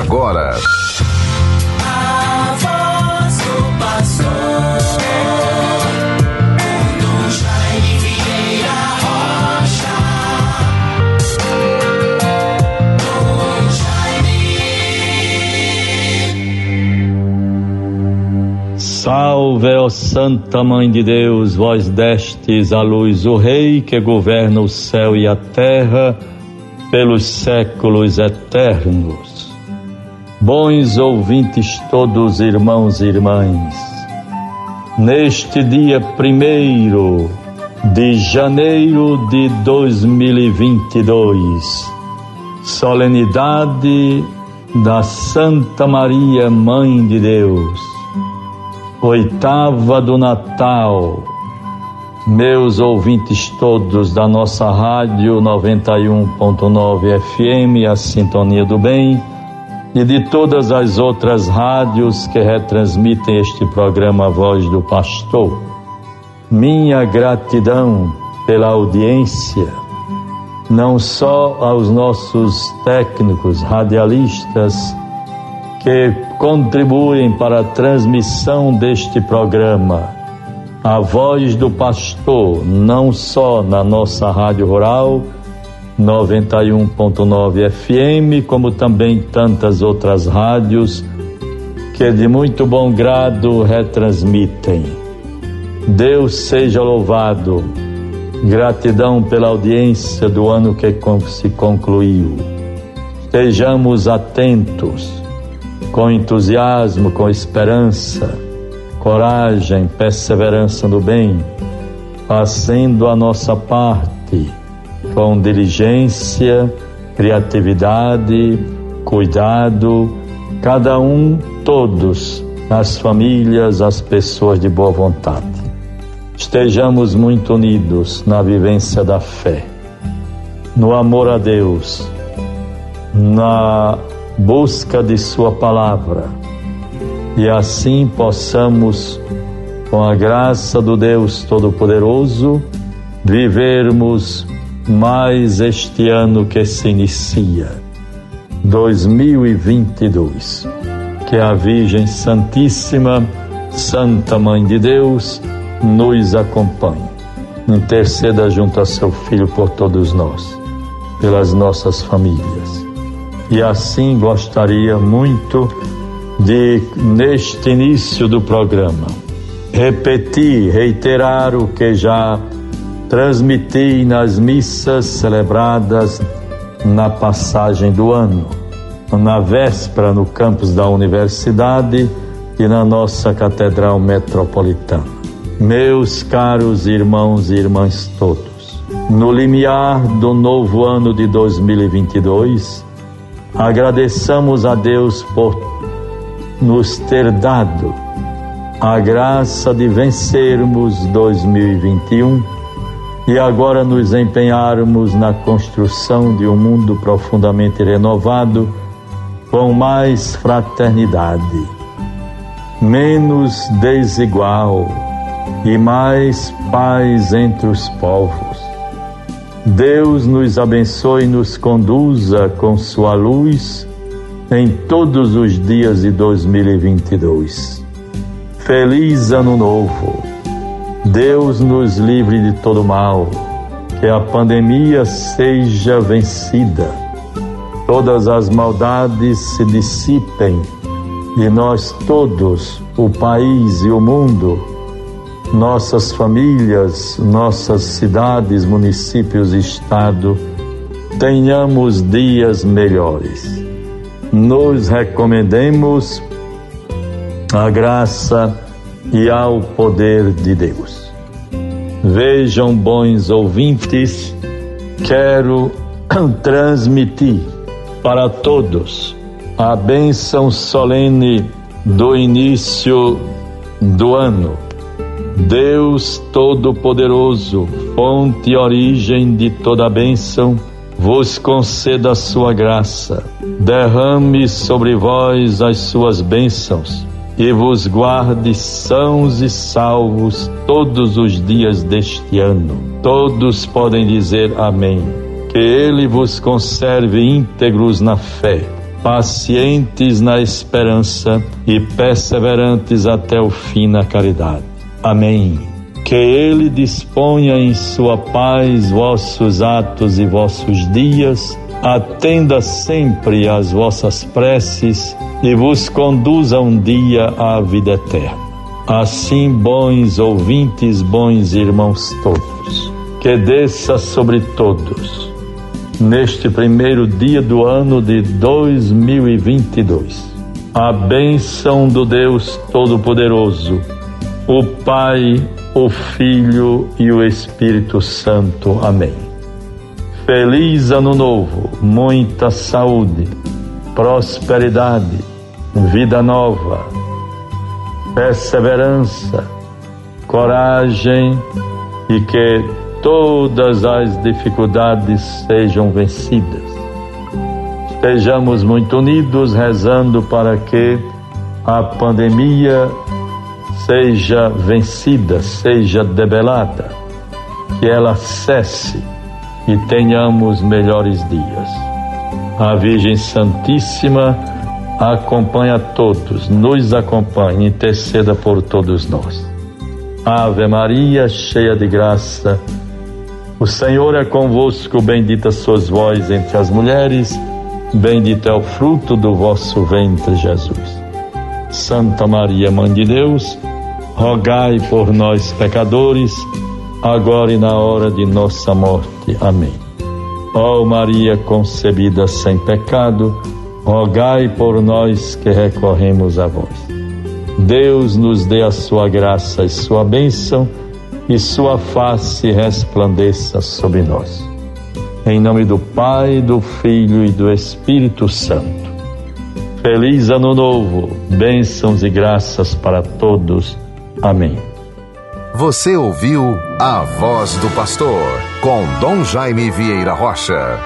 agora. A do. Salve, ó Santa Mãe de Deus, vós destes à luz o Rei que governa o céu e a terra pelos séculos eternos. Bons ouvintes todos, irmãos e irmãs, neste dia primeiro de janeiro de 2022, solenidade da Santa Maria, Mãe de Deus, oitava do Natal, meus ouvintes todos da nossa rádio 91.9 FM, a Sintonia do Bem, e de todas as outras rádios que retransmitem este programa Voz do Pastor. Minha gratidão pela audiência, não só aos nossos técnicos radialistas que contribuem para a transmissão deste programa a voz do pastor, não só na nossa Rádio Rural 91.9 FM, como também tantas outras rádios que de muito bom grado retransmitem. Deus seja louvado. Gratidão pela audiência do ano que se concluiu. Estejamos atentos, com entusiasmo, com esperança coragem, perseverança no bem, fazendo a nossa parte com diligência, criatividade, cuidado, cada um, todos, as famílias, as pessoas de boa vontade. Estejamos muito unidos na vivência da fé, no amor a Deus, na busca de Sua palavra e assim possamos, com a graça do Deus Todo-Poderoso, vivermos mais este ano que se inicia, 2022. Que a Virgem Santíssima, Santa Mãe de Deus, nos acompanhe. Interceda junto a seu Filho por todos nós, pelas nossas famílias. E assim gostaria muito de neste início do programa repetir, reiterar o que já transmiti nas missas celebradas na passagem do ano, na véspera no campus da universidade e na nossa catedral metropolitana. Meus caros irmãos e irmãs todos, no limiar do novo ano de 2022, agradeçamos a Deus por nos ter dado a graça de vencermos 2021 e agora nos empenharmos na construção de um mundo profundamente renovado com mais fraternidade, menos desigual e mais paz entre os povos. Deus nos abençoe e nos conduza com sua luz em todos os dias de 2022. Feliz Ano Novo! Deus nos livre de todo mal, que a pandemia seja vencida, todas as maldades se dissipem e nós todos, o país e o mundo, nossas famílias, nossas cidades, municípios estado, tenhamos dias melhores. Nos recomendemos à graça e ao poder de Deus. Vejam, bons ouvintes, quero transmitir para todos a bênção solene do início do ano. Deus Todo-Poderoso, fonte e origem de toda bênção, vos conceda a sua graça, derrame sobre vós as suas bênçãos e vos guarde sãos e salvos todos os dias deste ano. Todos podem dizer amém. Que ele vos conserve íntegros na fé, pacientes na esperança e perseverantes até o fim na caridade. Amém. Que Ele disponha em Sua paz vossos atos e vossos dias, atenda sempre às vossas preces e vos conduza um dia à vida eterna. Assim, bons ouvintes, bons irmãos todos, que desça sobre todos neste primeiro dia do ano de 2022. A bênção do Deus Todo-Poderoso, o Pai, o Filho e o Espírito Santo. Amém. Feliz Ano Novo, muita saúde, prosperidade, vida nova, perseverança, coragem e que todas as dificuldades sejam vencidas. Estejamos muito unidos rezando para que a pandemia seja vencida, seja debelada, que ela cesse e tenhamos melhores dias. A Virgem Santíssima acompanha todos, nos acompanha, interceda por todos nós. Ave Maria, cheia de graça, o Senhor é convosco, bendita sois vós entre as mulheres, bendito é o fruto do vosso ventre, Jesus. Santa Maria, Mãe de Deus, rogai por nós, pecadores, agora e na hora de nossa morte. Amém. Ó Maria concebida sem pecado, rogai por nós que recorremos a vós. Deus nos dê a sua graça e sua bênção e sua face resplandeça sobre nós. Em nome do Pai, do Filho e do Espírito Santo. Feliz Ano Novo, bênçãos e graças para todos. Amém. Você ouviu a voz do pastor com Dom Jaime Vieira Rocha.